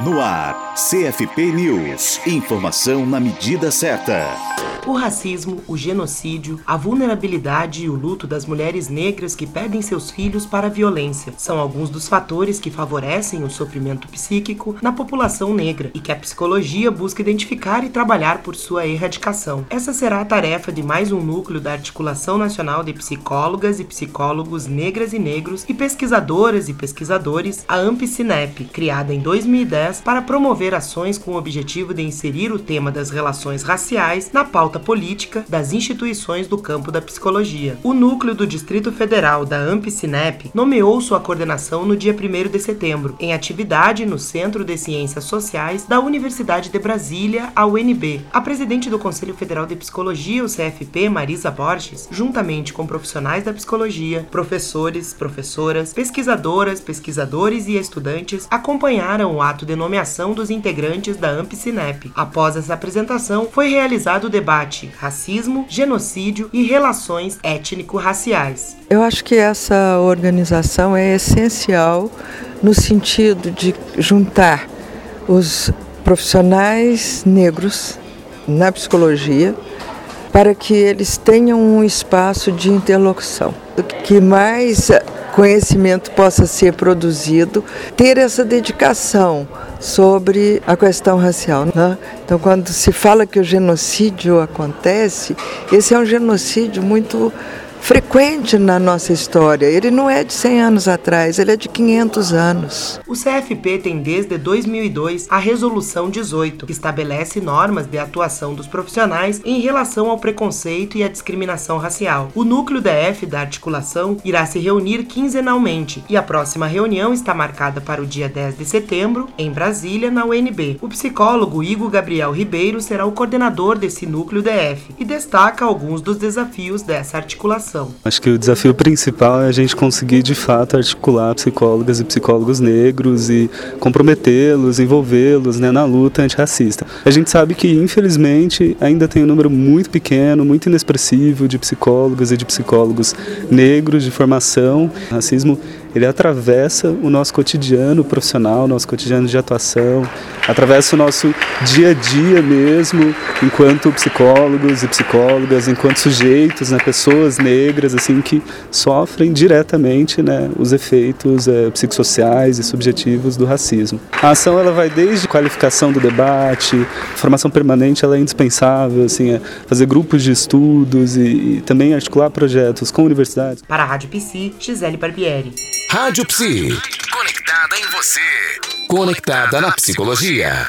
No ar, CFP News. Informação na medida certa. O racismo, o genocídio, a vulnerabilidade e o luto das mulheres negras que perdem seus filhos para a violência são alguns dos fatores que favorecem o sofrimento psíquico na população negra e que a psicologia busca identificar e trabalhar por sua erradicação. Essa será a tarefa de mais um núcleo da Articulação Nacional de Psicólogas e Psicólogos Negras e Negros e Pesquisadoras e Pesquisadores, a AmpCinep, criada em 2010 para promover ações com o objetivo de inserir o tema das relações raciais na pauta política das instituições do campo da psicologia. O núcleo do Distrito Federal da AmpCinep nomeou sua coordenação no dia 1 de setembro, em atividade no Centro de Ciências Sociais da Universidade de Brasília, a UNB. A presidente do Conselho Federal de Psicologia, o CFP, Marisa Borges, juntamente com profissionais da psicologia, professores, professoras, pesquisadoras, pesquisadores e estudantes, acompanharam o ato de nomeação dos integrantes da AmpCinep. Após essa apresentação, foi realizado o debate racismo, genocídio e relações étnico-raciais. Eu acho que essa organização é essencial no sentido de juntar os profissionais negros na psicologia para que eles tenham um espaço de interlocução. Que mais conhecimento possa ser produzido, ter essa dedicação sobre a questão racial. Né? Então, quando se fala que o genocídio acontece, esse é um genocídio muito frequente na nossa história. Ele não é de 100 anos atrás, ele é de 500 anos. O CFP tem desde 2002 a Resolução 18, que estabelece normas de atuação dos profissionais em relação ao preconceito e à discriminação racial. O núcleo DF da articulação irá se reunir quinzenalmente e a próxima reunião está marcada para o dia 10 de setembro, em Brasília, na UNB. O psicólogo Igor Gabriel Ribeiro será o coordenador desse núcleo DF e destaca alguns dos desafios dessa articulação. Acho que o desafio principal é a gente conseguir de fato articular psicólogas e psicólogos negros e comprometê-los, envolvê-los né, na luta antirracista. A gente sabe que, infelizmente, ainda tem um número muito pequeno, muito inexpressivo de psicólogas e de psicólogos negros de formação. Racismo ele atravessa o nosso cotidiano profissional, nosso cotidiano de atuação, atravessa o nosso dia a dia mesmo, enquanto psicólogos e psicólogas, enquanto sujeitos, né, pessoas negras assim que sofrem diretamente né, os efeitos é, psicossociais e subjetivos do racismo. A ação ela vai desde qualificação do debate, formação permanente ela é indispensável, assim, é fazer grupos de estudos e, e também articular projetos com universidades. Para a Rádio PC, Gisele Barbieri. Rádio Psi. Conectada em você. Conectada na psicologia.